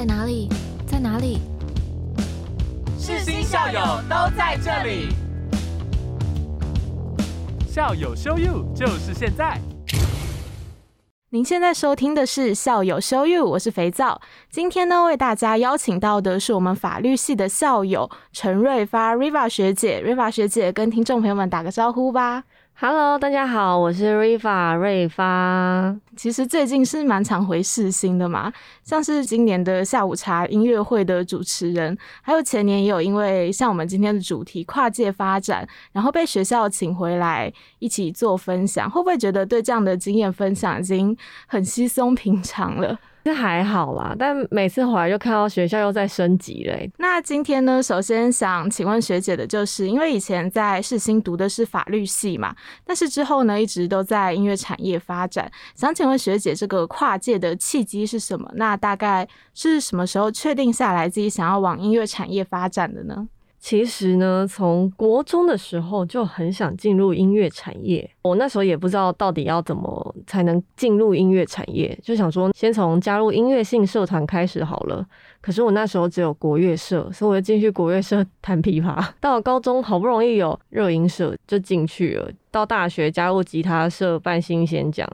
在哪里？在哪里？世新校友都在这里，校友 show you 就是现在。您现在收听的是校友 show you，我是肥皂。今天呢，为大家邀请到的是我们法律系的校友陈瑞发 Riva 学姐，Riva 学姐跟听众朋友们打个招呼吧。Hello，大家好，我是 Riva 瑞发。其实最近是蛮常回世新的嘛，像是今年的下午茶音乐会的主持人，还有前年也有因为像我们今天的主题跨界发展，然后被学校请回来一起做分享，会不会觉得对这样的经验分享已经很稀松平常了？这还好啦，但每次回来就看到学校又在升级嘞。那今天呢，首先想请问学姐的就是，因为以前在世新读的是法律系嘛，但是之后呢，一直都在音乐产业发展。想请问学姐，这个跨界的契机是什么？那大概是什么时候确定下来自己想要往音乐产业发展的呢？其实呢，从国中的时候就很想进入音乐产业。我那时候也不知道到底要怎么才能进入音乐产业，就想说先从加入音乐性社团开始好了。可是我那时候只有国乐社，所以我就进去国乐社 弹琵琶。到了高中好不容易有热音社，就进去了。到大学加入吉他社办新鲜奖。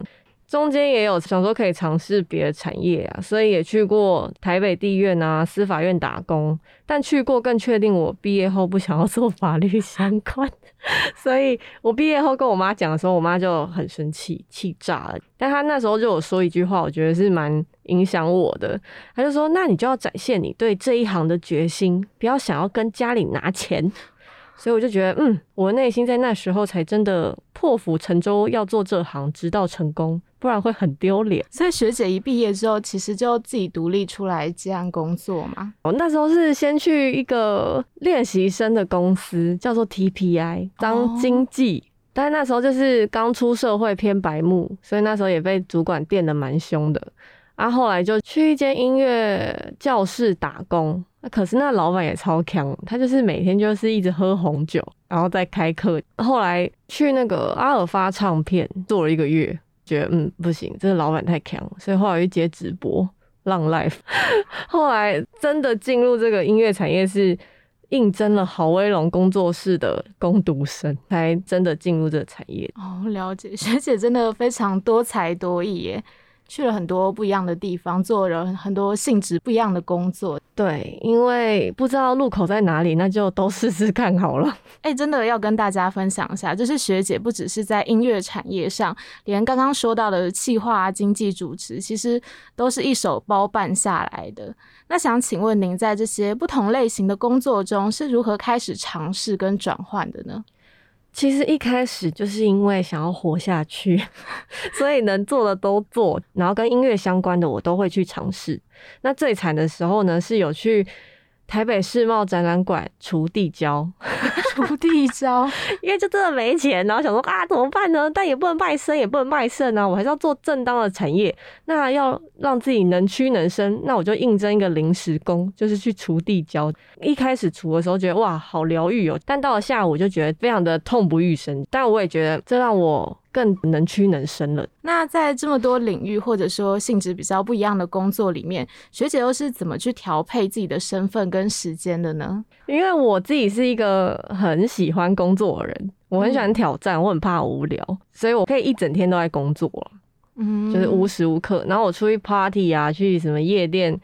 中间也有想说可以尝试别的产业啊，所以也去过台北地院啊、司法院打工，但去过更确定我毕业后不想要做法律相关，所以我毕业后跟我妈讲的时候，我妈就很生气，气炸了。但她那时候就有说一句话，我觉得是蛮影响我的，她就说：“那你就要展现你对这一行的决心，不要想要跟家里拿钱。”所以我就觉得，嗯，我的内心在那时候才真的破釜沉舟要做这行，直到成功，不然会很丢脸。所以学姐一毕业之后，其实就自己独立出来接案工作嘛。我那时候是先去一个练习生的公司，叫做 TPI 当经纪，但那时候就是刚出社会偏白目，所以那时候也被主管电的蛮凶的。啊，后来就去一间音乐教室打工，可是那老板也超强，他就是每天就是一直喝红酒，然后再开课。后来去那个阿尔发唱片做了一个月，觉得嗯不行，这个老板太强，所以后来去接直播浪 life。后来真的进入这个音乐产业是应征了郝威龙工作室的工读生，才真的进入这个产业。哦，了解，学姐真的非常多才多艺耶。去了很多不一样的地方，做了很多性质不一样的工作。对，因为不知道路口在哪里，那就都试试看好了。哎、欸，真的要跟大家分享一下，就是学姐不只是在音乐产业上，连刚刚说到的企划、经济主持，其实都是一手包办下来的。那想请问您，在这些不同类型的工作中，是如何开始尝试跟转换的呢？其实一开始就是因为想要活下去，所以能做的都做，然后跟音乐相关的我都会去尝试。那最惨的时候呢，是有去台北世贸展览馆除地胶，除地胶，因为就真的没钱，然后想说啊怎么办呢？但也不能卖身，也不能卖肾啊，我还是要做正当的产业。那要让自己能屈能伸，那我就应征一个临时工，就是去除地胶。一开始除的时候觉得哇好疗愈哦，但到了下午就觉得非常的痛不欲生。但我也觉得这让我更能屈能伸了。那在这么多领域或者说性质比较不一样的工作里面，学姐又是怎么去调配自己的身份跟时间的呢？因为我自己是一个很喜欢工作的人，我很喜欢挑战，我很怕无聊，所以我可以一整天都在工作嗯，就是无时无刻。然后我出去 party 啊，去什么夜店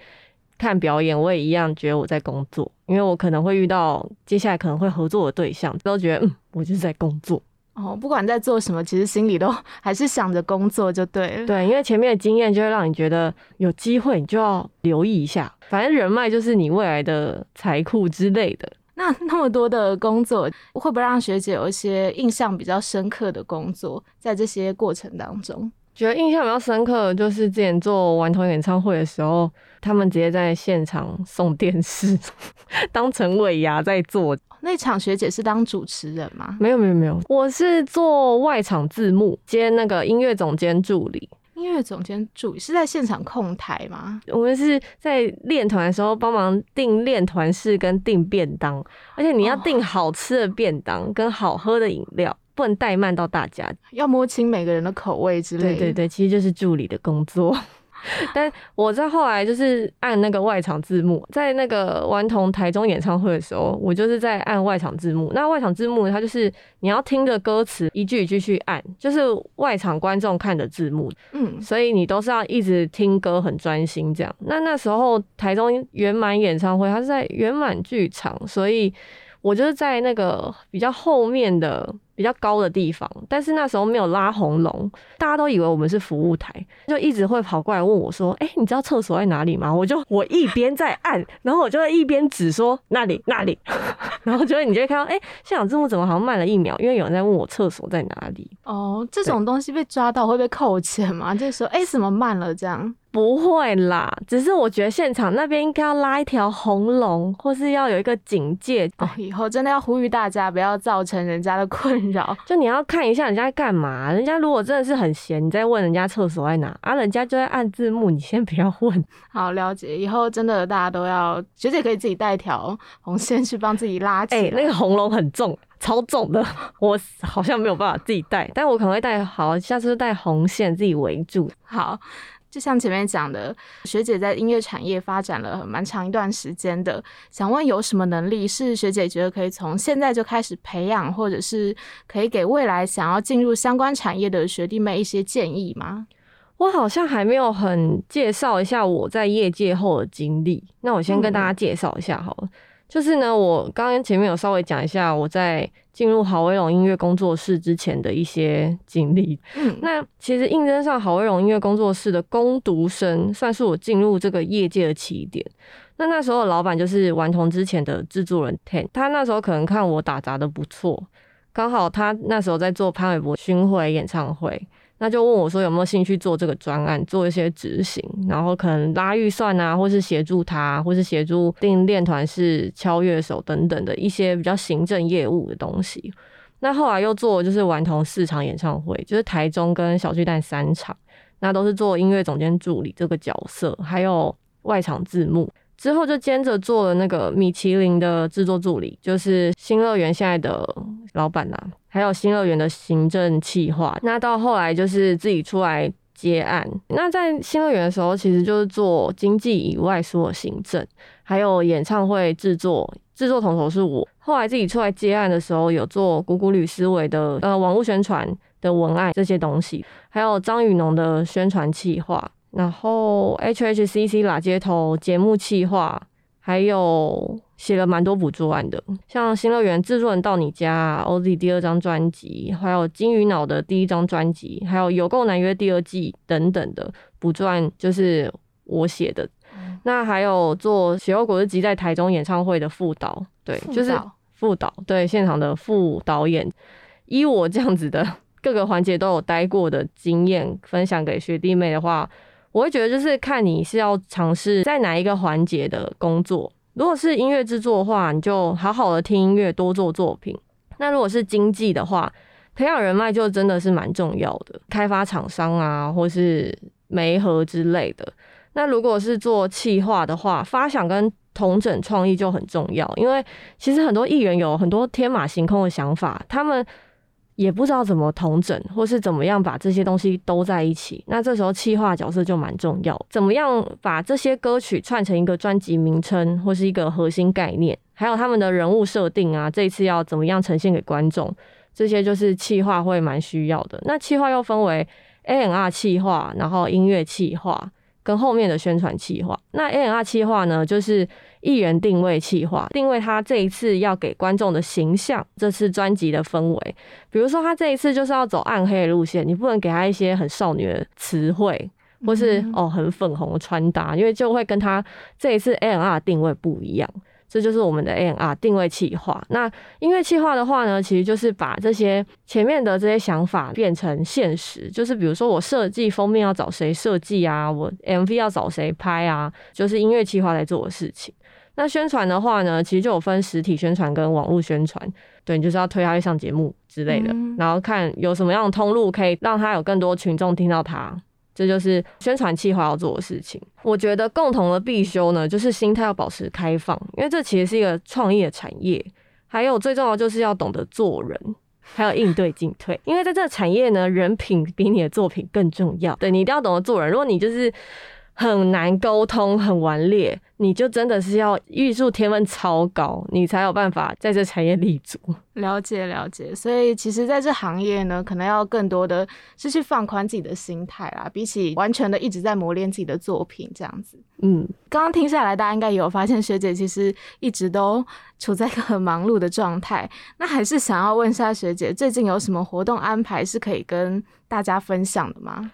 看表演，我也一样觉得我在工作，因为我可能会遇到接下来可能会合作的对象，都觉得嗯，我就是在工作。哦，不管在做什么，其实心里都 还是想着工作就对了。对，因为前面的经验就会让你觉得有机会，你就要留意一下。反正人脉就是你未来的财库之类的。那 那么多的工作，会不会让学姐有一些印象比较深刻的工作？在这些过程当中，觉得印象比较深刻的就是之前做顽童演唱会的时候，他们直接在现场送电视，当成尾牙在做。那场学姐是当主持人吗？没有没有没有，我是做外场字幕兼那个音乐总监助理。音乐总监助理是在现场控台吗？我们是在练团的时候帮忙订练团室跟订便当，而且你要订好吃的便当跟好喝的饮料，不能怠慢到大家。要摸清每个人的口味之类的。对对对，其实就是助理的工作。但我在后来就是按那个外场字幕，在那个顽童台中演唱会的时候，我就是在按外场字幕。那外场字幕它就是你要听着歌词一句一句去按，就是外场观众看的字幕，嗯，所以你都是要一直听歌很专心这样。那那时候台中圆满演唱会，它是在圆满剧场，所以我就是在那个比较后面的。比较高的地方，但是那时候没有拉红龙，大家都以为我们是服务台，就一直会跑过来问我说：“哎，你知道厕所在哪里吗？”我就我一边在按，然后我就会一边指说那里那里，然后就会你就会看到，哎，现场字幕怎么好像慢了一秒？因为有人在问我厕所在哪里。哦，这种东西被抓到会被扣钱吗？就是说，哎，怎么慢了这样？不会啦，只是我觉得现场那边应该要拉一条红龙，或是要有一个警戒。哦，以后真的要呼吁大家不要造成人家的困扰。就你要看一下人家在干嘛，人家如果真的是很闲，你再问人家厕所在哪，啊，人家就在按字幕，你先不要问。好，了解。以后真的大家都要，学姐可以自己带条红线去帮自己拉起来。那个红龙很重，超重的，我好像没有办法自己带，但我可能会带好，下次带红线自己围住。好。就像前面讲的，学姐在音乐产业发展了蛮长一段时间的，想问有什么能力是学姐觉得可以从现在就开始培养，或者是可以给未来想要进入相关产业的学弟妹一些建议吗？我好像还没有很介绍一下我在业界后的经历，那我先跟大家介绍一下好了。就是呢，我刚刚前面有稍微讲一下我在进入好威龙音乐工作室之前的一些经历。嗯，那其实应征上好威龙音乐工作室的攻读生，算是我进入这个业界的起点。那那时候老板就是顽童之前的制作人 Ten，他那时候可能看我打杂的不错，刚好他那时候在做潘玮柏巡回演唱会。那就问我说有没有兴趣做这个专案，做一些执行，然后可能拉预算啊，或是协助他，或是协助定练团是敲乐手等等的一些比较行政业务的东西。那后来又做就是顽童四场演唱会，就是台中跟小巨蛋三场，那都是做音乐总监助理这个角色，还有外场字幕。之后就兼着做了那个米其林的制作助理，就是新乐园现在的老板呐，还有新乐园的行政企划。那到后来就是自己出来接案。那在新乐园的时候，其实就是做经济以外所有行政，还有演唱会制作，制作统筹是我。后来自己出来接案的时候，有做古古旅思维的呃网络宣传的文案这些东西，还有张雨农的宣传企划。然后 H H C C 拉街头节目企划，还有写了蛮多补助案的，像新乐园制作人到你家 O Z 第二张专辑，还有金鱼脑的第一张专辑，还有有够难约第二季等等的补助案，就是我写的。那还有做血肉果汁集在台中演唱会的副导，对，就是副导，对，现场的副导演。依我这样子的 各个环节都有待过的经验，分享给学弟妹的话。我会觉得就是看你是要尝试在哪一个环节的工作。如果是音乐制作的话，你就好好的听音乐，多做作品。那如果是经济的话，培养人脉就真的是蛮重要的，开发厂商啊，或是媒合之类的。那如果是做企划的话，发想跟同整创意就很重要，因为其实很多艺人有很多天马行空的想法，他们。也不知道怎么同整，或是怎么样把这些东西都在一起。那这时候企划角色就蛮重要，怎么样把这些歌曲串成一个专辑名称，或是一个核心概念，还有他们的人物设定啊，这次要怎么样呈现给观众，这些就是企划会蛮需要的。那企划又分为 A N R 企划，然后音乐企划。跟后面的宣传企划，那 A N R 企划呢，就是艺人定位企划，定位他这一次要给观众的形象，这次专辑的氛围。比如说他这一次就是要走暗黑的路线，你不能给他一些很少女的词汇，或是哦很粉红的穿搭，因为就会跟他这一次 A N R 定位不一样。这就是我们的 A N R 定位企划。那音乐企划的话呢，其实就是把这些前面的这些想法变成现实。就是比如说我设计封面要找谁设计啊，我 M V 要找谁拍啊，就是音乐企划在做的事情。那宣传的话呢，其实就有分实体宣传跟网络宣传。对你就是要推他去上节目之类的，然后看有什么样的通路可以让他有更多群众听到他。这就是宣传计划要做的事情。我觉得共同的必修呢，就是心态要保持开放，因为这其实是一个创业产业。还有最重要就是要懂得做人。还有应对进退。因为在这个产业呢，人品比你的作品更重要。对你一定要懂得做人。如果你就是很难沟通、很顽劣，你就真的是要艺术天分超高，你才有办法在这产业立足。了解了解，所以其实在这行业呢，可能要更多的是去放宽自己的心态啦，比起完全的一直在磨练自己的作品这样子。嗯，刚刚听下来，大家应该有发现学姐其实一直都处在一个很忙碌的状态。那还是想要问一下学姐，最近有什么活动安排是可以跟大家分享的吗？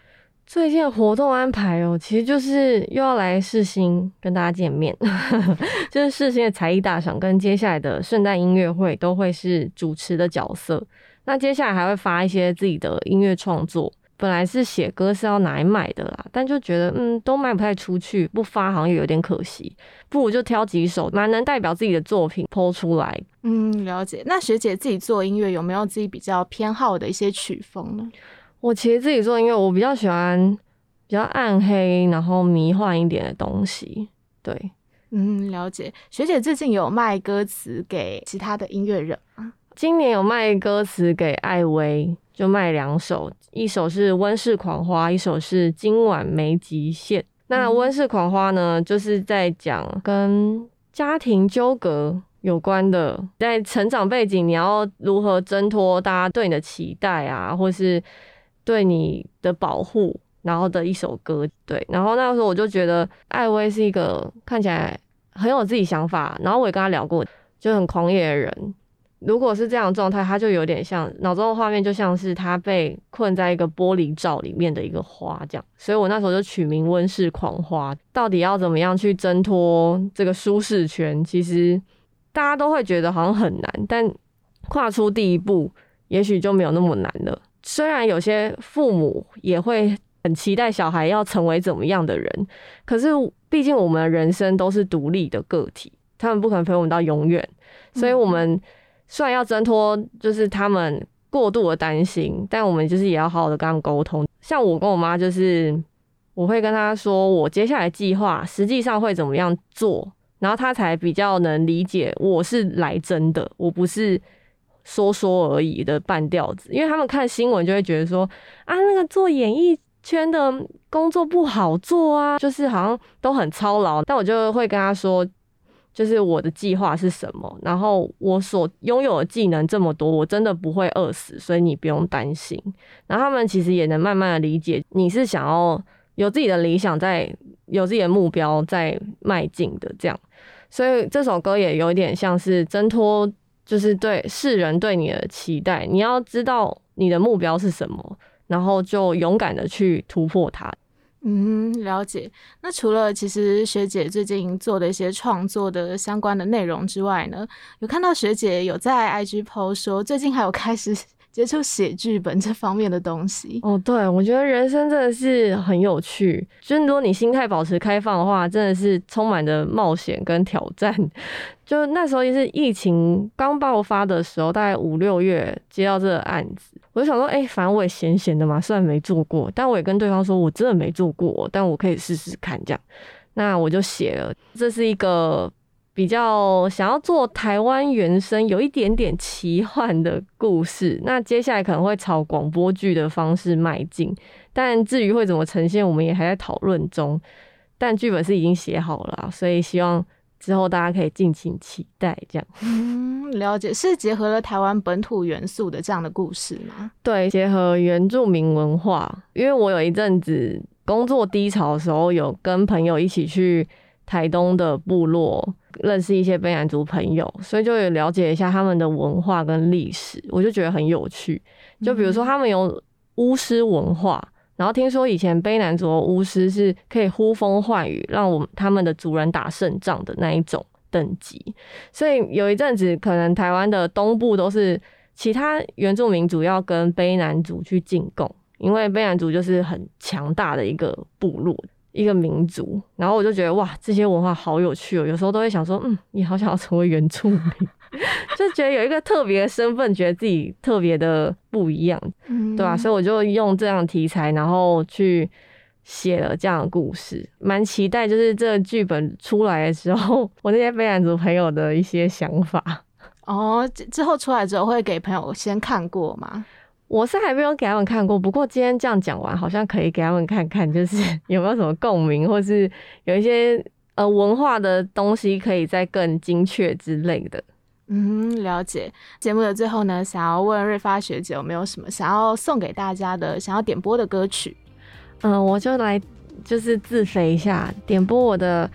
最近的活动安排哦，其实就是又要来世新跟大家见面，就是世新的才艺大赏跟接下来的圣诞音乐会都会是主持的角色。那接下来还会发一些自己的音乐创作，本来是写歌是要拿来卖的啦，但就觉得嗯都卖不太出去，不发好像有点可惜，不如就挑几首蛮能代表自己的作品抛出来。嗯，了解。那学姐自己做音乐有没有自己比较偏好的一些曲风呢？我其实自己做音乐，我比较喜欢比较暗黑，然后迷幻一点的东西。对，嗯，了解。学姐最近有卖歌词给其他的音乐人吗？今年有卖歌词给艾薇，就卖两首，一首是《温室狂花》，一首是《今晚没极限》。那《温室狂花》呢，就是在讲跟家庭纠葛有关的，在成长背景，你要如何挣脱大家对你的期待啊，或是。对你的保护，然后的一首歌，对，然后那个时候我就觉得艾薇是一个看起来很有自己想法，然后我也跟他聊过，就很狂野的人。如果是这样的状态，他就有点像脑中的画面，就像是他被困在一个玻璃罩里面的一个花这样。所以我那时候就取名温室狂花。到底要怎么样去挣脱这个舒适圈？其实大家都会觉得好像很难，但跨出第一步，也许就没有那么难了。虽然有些父母也会很期待小孩要成为怎么样的人，可是毕竟我们人生都是独立的个体，他们不可能陪我们到永远，所以我们虽然要挣脱，就是他们过度的担心，但我们就是也要好好的跟他们沟通。像我跟我妈，就是我会跟她说我接下来计划实际上会怎么样做，然后她才比较能理解我是来真的，我不是。说说而已的半吊子，因为他们看新闻就会觉得说啊，那个做演艺圈的工作不好做啊，就是好像都很操劳。但我就会跟他说，就是我的计划是什么，然后我所拥有的技能这么多，我真的不会饿死，所以你不用担心。然后他们其实也能慢慢的理解，你是想要有自己的理想，在有自己的目标在迈进的这样。所以这首歌也有点像是挣脱。就是对世人对你的期待，你要知道你的目标是什么，然后就勇敢的去突破它。嗯，了解。那除了其实学姐最近做的一些创作的相关的内容之外呢，有看到学姐有在 IG PO 说，最近还有开始。接触写剧本这方面的东西哦，对我觉得人生真的是很有趣。就是如果你心态保持开放的话，真的是充满着冒险跟挑战。就那时候也是疫情刚爆发的时候，大概五六月接到这个案子，我就想说，哎，反正我也闲闲的嘛，虽然没做过，但我也跟对方说我真的没做过，但我可以试试看这样。那我就写了，这是一个。比较想要做台湾原声，有一点点奇幻的故事。那接下来可能会朝广播剧的方式迈进，但至于会怎么呈现，我们也还在讨论中。但剧本是已经写好了，所以希望之后大家可以尽情期待。这样，嗯，了解是结合了台湾本土元素的这样的故事吗？对，结合原住民文化。因为我有一阵子工作低潮的时候，有跟朋友一起去台东的部落。认识一些卑南族朋友，所以就也了解一下他们的文化跟历史，我就觉得很有趣。就比如说他们有巫师文化，然后听说以前卑南族的巫师是可以呼风唤雨，让我们他们的族人打胜仗的那一种等级。所以有一阵子，可能台湾的东部都是其他原住民族要跟卑南族去进贡，因为卑南族就是很强大的一个部落。一个民族，然后我就觉得哇，这些文化好有趣哦。有时候都会想说，嗯，你好想要成为原住民，就觉得有一个特别的身份，觉得自己特别的不一样，嗯对吧？所以我就用这样题材，然后去写了这样的故事。蛮期待，就是这个剧本出来的时候，我那些非兰族朋友的一些想法。哦，之之后出来之后会给朋友先看过吗？我是还没有给他们看过，不过今天这样讲完，好像可以给他们看看，就是 有没有什么共鸣，或是有一些呃文化的东西可以再更精确之类的。嗯，了解。节目的最后呢，想要问瑞发学姐有没有什么想要送给大家的、想要点播的歌曲？嗯，我就来就是自肥一下，点播我的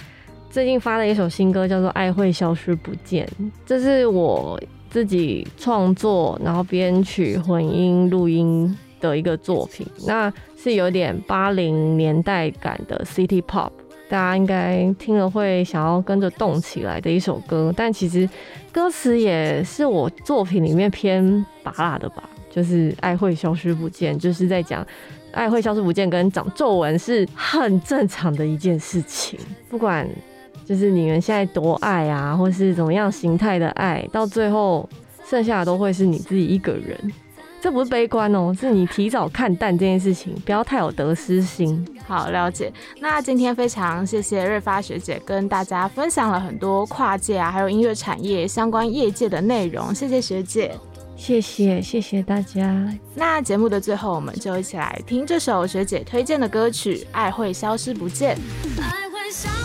最近发的一首新歌，叫做《爱会消失不见》，这是我自己创作，然后编曲、混音、录音的一个作品。那是有点八零年代感的 City Pop，大家应该听了会想要跟着动起来的一首歌。但其实歌词也是我作品里面偏拔辣的吧，就是爱会消失不见，就是在讲。爱会消失不见，跟长皱纹是很正常的一件事情。不管就是你们现在多爱啊，或是怎么样形态的爱，到最后剩下的都会是你自己一个人。这不是悲观哦，是你提早看淡这件事情，不要太有得失心。好，了解。那今天非常谢谢瑞发学姐跟大家分享了很多跨界啊，还有音乐产业相关业界的内容。谢谢学姐。谢谢谢谢大家。那节目的最后，我们就一起来听这首学姐推荐的歌曲《爱会消失不见》。想。